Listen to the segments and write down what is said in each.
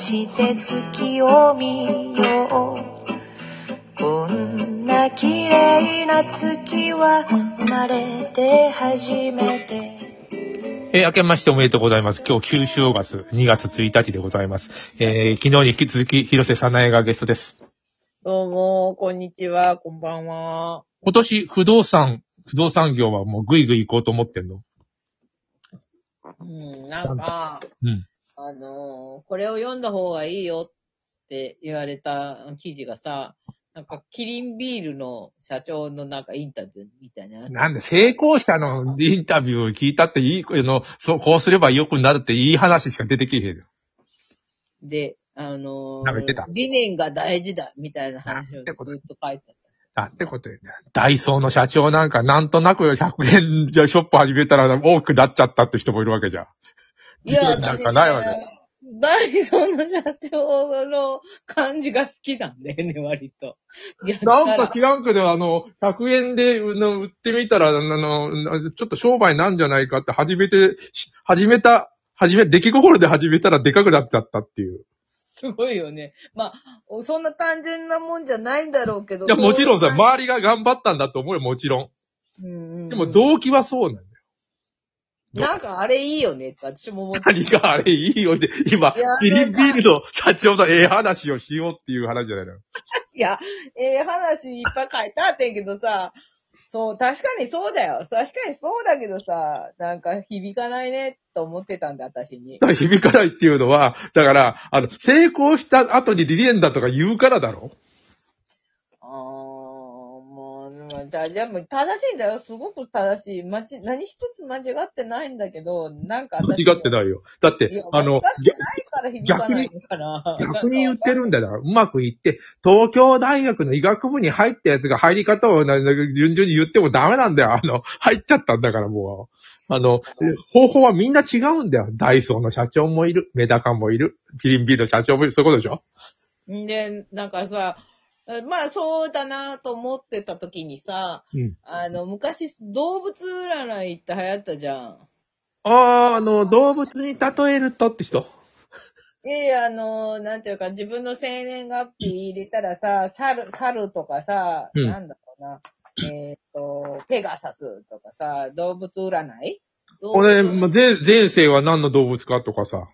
して月を見ようこんな綺麗な月は生まれて初めてえー明けましておめでとうございます。今日、九正月、2月1日でございます。えー昨日に引き続き、広瀬さなえがゲストです。どうも、こんにちは、こんばんは。今年、不動産、不動産業はもうぐいぐい行こうと思ってんの？うん、なんか、うん。あのーこれを読んだ方がいいよって言われた記事がさ、なんか、キリンビールの社長のなんかインタビューみたいな。なんで、成功者のインタビューを聞いたっていい、あの、そう、こうすれば良くなるっていい話しか出てけえへんよ。で、あのー理念が大事だ、みたいな話をずっと書いてあった。だってことよね。ダイソーの社長なんか、なんとなく100円じゃショップ始めたら多くなっちゃったって人もいるわけじゃん。いや、なんかないわけダイソーの社長の感じが好きなんだよね、割と。なんか知らんけど、あの、100円で売ってみたら、あの、ちょっと商売なんじゃないかって始めて、し始めた、始め、出来心で始めたらでかくなっちゃったっていう。すごいよね。まあ、そんな単純なもんじゃないんだろうけど。いや、もちろんさ、ま周りが頑張ったんだと思うよ、もちろうんうんうんん。でも動機はそうなんだよ。なんかあれいいよねって私も思って。何があれいいよで、今いや、ビリンビールの社長のええ話をしようっていう話じゃないの？いや、ええ話いっぱい書いてあってんけどさ、そう、確かにそうだよ。確かにそうだけどさ、なんか響かないねと思ってたんだ、私にだ。から響かないっていうのは、だから、あの、成功した後にリレンだとか言うからだろ？あー、じゃあ、じゃあもう正しいんだよ。すごく正しい。まち、何一つ間違ってないんだけど、なんか私。間違ってないよ。だっていや、、あの、間違ってないから響かないのかな。逆に言ってるんだよ。うまくいって、東京大学の医学部に入ったやつが入り方をなな順々に言ってもダメなんだよ。あの、入っちゃったんだからもう。あの、方法はみんな違うんだよ。ダイソーの社長もいる。メダカもいる。キリンビールの社長もいる。そういうことでしょ？んで、なんかさ、まあそうだなと思ってた時にさ、うん。あの、昔動物占いって流行ったじゃん。ああ、あの、動物に例えるとって人。ええ、あの、なんていうか、自分の生年月日入れたらさ、猿、猿とかさ、うんなんだろうな、えっ、と、ペガサスとかさ、動物占い？俺、まあ前、前世は何の動物かとかさ。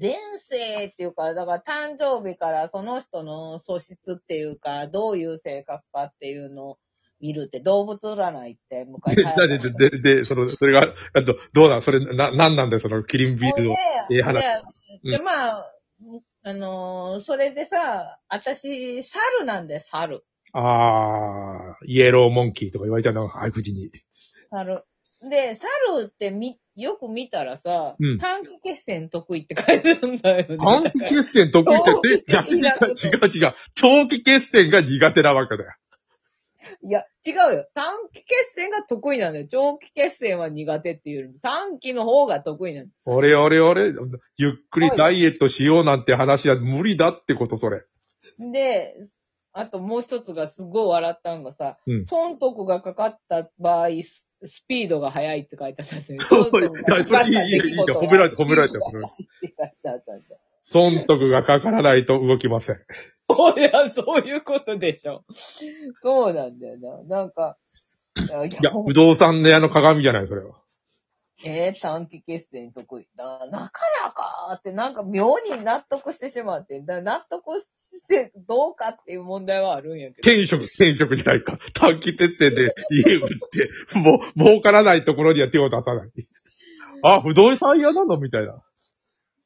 前世っていうか、だから誕生日からその人の素質っていうか、どういう性格かっていうのを見るって、動物占いって昔で、流行った で、で、で、で、その、それが、あと、どうなん？それ、な、なんなんだよ、その、キリンビールの。ええ話でうんで、まあ、あのーそれでさ、私、猿なんで、猿。ああ、イエローモンキーとか言われちゃうの、愛口に。猿。で、猿ってみ、よく見たらさ、うん短期決戦得意って書いてるんだよね。短期決戦得意って、え逆に、違う違う。長期決戦が苦手なわけだよ。いや、違うよ。短期決戦が得意なんだよ。長期決戦は苦手っていうよりも短期の方が得意なんだよ。俺俺俺、ゆっくりダイエットしようなんて話は無理だってこと、それ。で、あともう一つがすごい笑ったのがさ、うん損得がかかった場合、ススピードが速いって書いてあったんですよ。そういやそれいいいいいい褒められた褒められた。損得がかからないと動きません。いや、そういうことでしょ。そうなんだよな。なんか、いや、不動産の屋の鏡じゃない、それは。えー、短期決戦得意。だだからかーって、なんか妙に納得してしまって、だ納得してどうかっていう問題はあるんやけど。転職、転職じゃないか。短期決戦で家売って、もう、儲からないところには手を出さない。あ、不動産屋なのみたいな。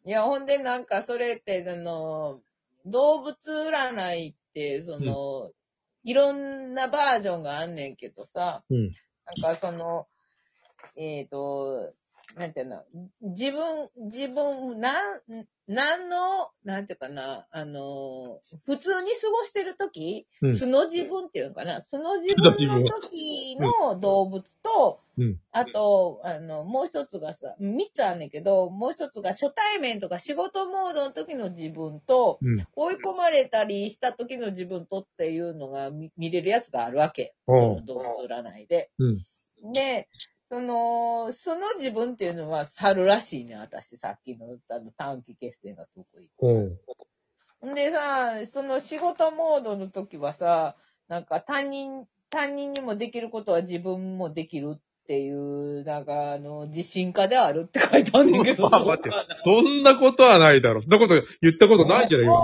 いや、ほんでなんかそれって、あの、動物占いって、その、いろんなバージョンがあんねんけどさ、うん。なんかその、えっ、と、なんていうの、自分、自分、なん、なんの、なんていうかな、あの、普通に過ごしてるとき、うん素の自分っていうのかな、素の自分分の時の動物と、うん。あと、あの、もう一つがさ、三つあんねんけど、もう一つが初対面とか仕事モードの時の自分と、うん。追い込まれたりした時の自分とっていうのが見見れるやつがあるわけ。動物占いで。うん。で、その、その自分っていうのは猿らしいね、私。さっきのあの短期決戦が得意。うん。んでさ、その仕事モードの時はさ、なんか他人、他人にもできることは自分もできるっていう、なんかあの、自信家であるって書いてあるんだけど。ま あ待って、そんなことはないだろ。そんなこと言ったことないんじゃない今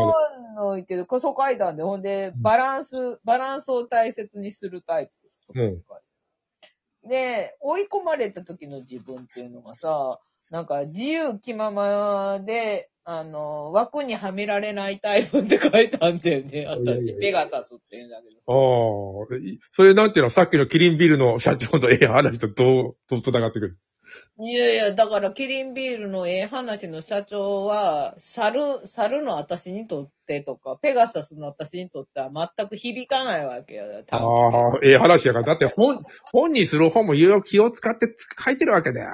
まで。いけど、こそ書いたんで、ほんで、バランス、バランスを大切にするタイプ。うんで、追い込まれた時の自分っていうのがさ、なんか自由気ままで、あの、枠にはめられないタイプって書いたんだよね。私、やペガサスって言うんだけど。ああ、いそれなんていうの、さっきのキリンビールの社長のええ話とどう、どう繋がってくる？いやいや、だから、キリンビールのええ話の社長は、猿、猿の私にとってとか、ペガサスの私にとっては全く響かないわけよ。ああ、ええ話やから。だって本、本にする本もいろいろ気を使って書いてるわけだよ。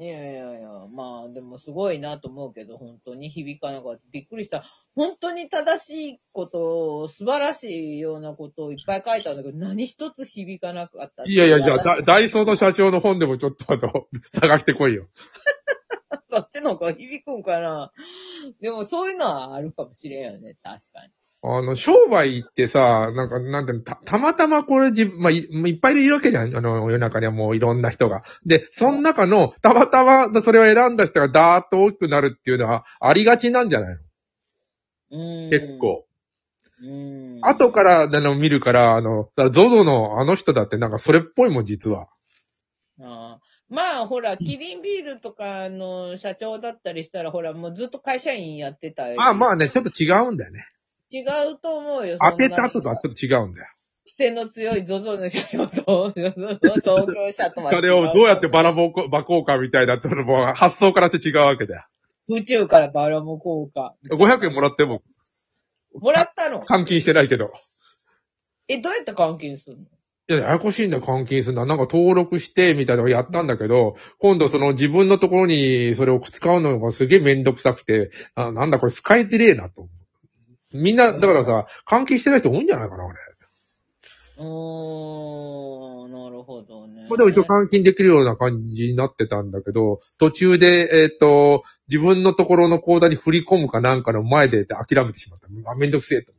いやいやいや、まあでもすごいなと思うけど、本当に響かなかった。びっくりした。本当に正しいことを、素晴らしいようなことをいっぱい書いたんだけど、何一つ響かなかった。いやいや、じゃあ、ダイソーの社長の本でもちょっとあの、探してこいよ。そっちの方が響くんかな。でもそういうのはあるかもしれんよね、確かに。あの、商売ってさ、なんか、なんていうの、た、たまたまこれ自分、まあ、いいっぱいいるわけじゃん。あの、世の中にはもういろんな人が。で、その中の、たまたまそれを選んだ人がダーッと大きくなるっていうのは、ありがちなんじゃないの？うーん。結。構。うん。後から、あの、見るから、あの、ゾゾのあの人だってなんかそれっぽいもん、実は。ああまあ、ほら、キリンビールとかの社長だったりしたら、ほら、もうずっと会社員やってたりあまあね、ちょっと違うんだよね。違うと思うよ。当てた後ととはちょっと違うんだよ。癖の強い ZOZO の社長と、創業者とは違う。それをどうやってばらぼこ、ばこうかみたいな、そのもう発想からって違うわけだよ。宇宙からバラモ効果。500円もらっても、もらったの？換金してないけど。え、どうやって換金するの？いや、ややこしいんだよ、換金するのは。なんか登録して、みたいなのをやったんだけど、今度その自分のところにそれを使うのがすげえめんどくさくて、あなんだこれ使いづれえなと思う。みんな、だからさ、換金してない人多いんじゃないかな、俺。うーん、なるほどね。まあでも一応換金できるような感じになってたんだけど、途中で、えっ、と、自分のところの口座に振り込むかなんかの前で諦めてしまった。あ、めんどくせえと。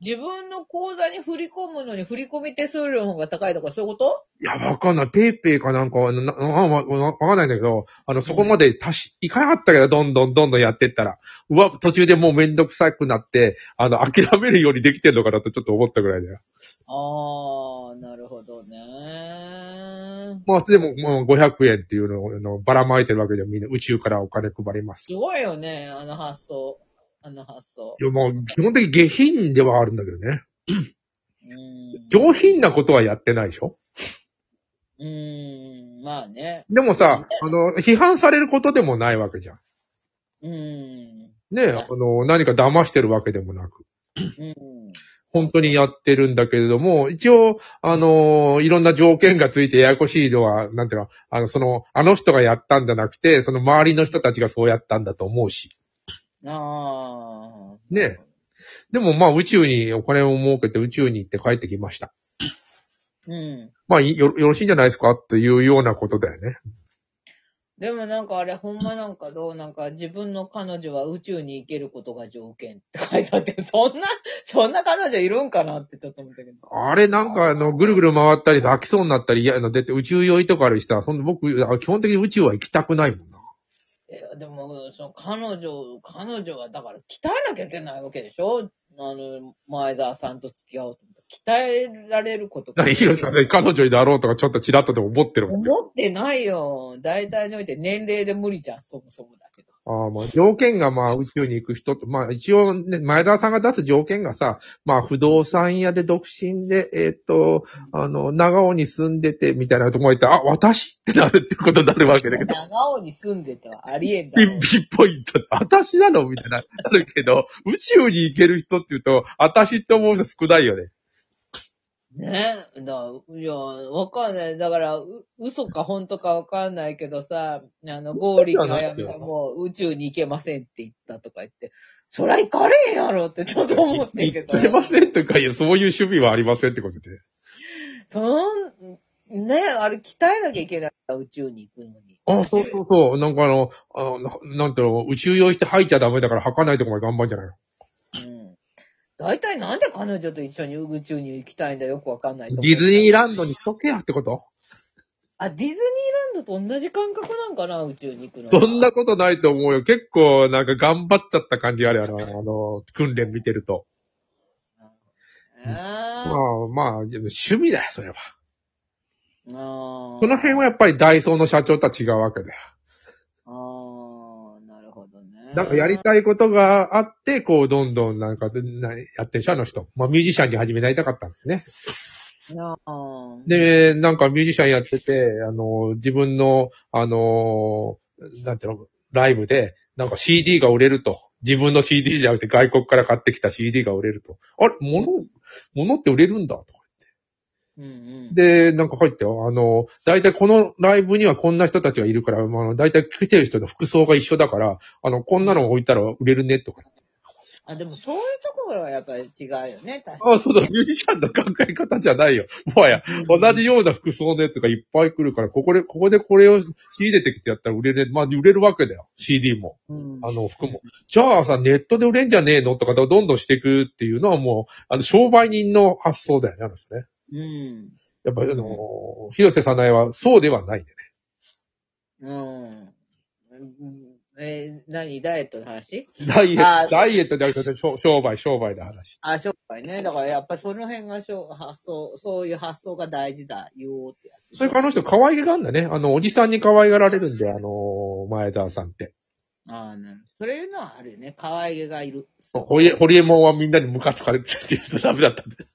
自分の口座に振り込むのに振り込み手数料の方が高いとかそういうこと？いや、わかんない。ペイペイかなんかは、な、な、わかんないんだけど、あの、そこまで足し、いかなかったけど、どんどんどんどんやってったら、うわ、途中でもうめんどくさくなって、あの、諦めるようにできてんのかなとちょっと思ったぐらいだよ。あー、なるほどね。まあ、でも、もう500円っていうのをあのばらまいてるわけでみんな宇宙からお金配ります。すごいよね、あの発想。あの発想い。や、もう、基本的に下品ではあるんだけどね。うん。上品なことはやってないでしょ？うーん、まあね。でもさ、あの、批判されることでもないわけじゃん。うん。ねあの、何か騙してるわけでもなく。うん。本当にやってるんだけれども、一応、あのいろんな条件がついてややこしいのは、なんていうの、あの、その、あの人がやったんじゃなくて、その周りの人たちがそうやったんだと思うし。ああ。ねでもまあ宇宙にお金を儲けて宇宙に行って帰ってきました。うん。まあいよ、よろしいんじゃないですか？っていうようなことだよね。でもなんかあれ、ほんまなんかどうなんか自分の彼女は宇宙に行けることが条件って書いてあって、そんな、そんな彼女いるんかなってちょっと思ったけど。あれなんかあの、ぐるぐる回ったりさ、飽きそうになったり、いや、あの、出て宇宙酔いとかあるしさ、そんな僕、あ基本的に宇宙は行きたくないもんや、でも、その彼女、彼女はだから鍛えなきゃいけないわけでしょ？あの、前澤さんと付き合おうと思って鍛えられることだからヒロさんね、彼女になろうとかちょっとチラッとでも思ってるもんね。思ってないよ。大体において年齢で無理じゃん、そもそもだけど。ああ、まあ、条件がまあ宇宙に行く人と、まあ一応ね、前田さんが出す条件がさ、まあ不動産屋で独身で、えーっと、あの、長尾に住んでて、みたいなとこ行ったら、あ、私ってなるってことになるわけだけど、長尾に住んでてはありえんだろピン。ピンポイントで、私なのみたいな、なるけど、宇宙に行ける人って言うと、私って思う人少ないよね。ねだ、いや、わかんない。だから、う嘘か本当かわかんないけどさ、あの、ゴーリがやめたもう宇宙に行けませんって言ったとか言って、そりゃ行かれへんやろってちょっと思ってんけど。行けませんとか、いや、そういう趣味はありませんってことで。そん、ねあれ鍛えなきゃいけないから、宇宙に行くのに。あ、そうそうそう。なんかあの、あのななんていうの、宇宙用意して吐いちゃダメだから吐かないとこまで頑張るんじゃないのうん。大体なんで彼女と一緒に宇宙に行きたいんだよくわかんないと思うディズニーランドにしとけやってこと？あ、ディズニーランドと同じ感覚なんかな、宇宙に行くの。そんなことないと思うよ。結構なんか頑張っちゃった感じあるよな、あの、訓練見てると。まああまあ、趣味だよ、それは。あ。その辺はやっぱりダイソーの社長とは違うわけだよ。なんかやりたいことがあって、こう、どんどんなんか、なやってるし、あの人。まあ、ミュージシャンに始めなりたかったんですね。ああ。で、なんかミュージシャンやってて、あの、自分の、あの、なんていうの、ライブで、なんか CD が売れると。自分の CD じゃなくて外国から買ってきた CD が売れると。あれ、物、物って売れるんだとかうんうん。で、なんか入ってよ。あの、大体このライブにはこんな人たちがいるから、まあ、大体来てる人の服装が一緒だから、あの、こんなの置いたら売れるねとか。あ、でもそういうところはやっぱり違うよね、確かに。あ、そうだ、ミュージシャンの考え方じゃないよ。もはや、同じような服装のやつがいっぱい来るから、ここで、ここでこれを仕入れてきてやったら売れる、まあ、売れるわけだよ。CD も。うん。あの、服も。じゃあさ、ネットで売れんじゃねえのとか、どんどんしていくっていうのはもう、あの、商売人の発想だよね、あの人ね。うん。やっぱり、あの、広瀬さなえはそうではないんでね。うん。うんえー何？ダイエットの話？ダイエット、ダイエットじゃなくて商商売、商売の話。あ、商売ね。だからやっぱその辺が発想、そういう発想が大事だよってやつ。それからあの人可愛げがあるんだね。あの、おじさんに可愛がられるんで、あの、前澤さんって。ああ、なるそういうのはあるよね。可愛げがいる。ホリエ、ホリエモンはみんなにムカつかれてるって言うとダメだったんで。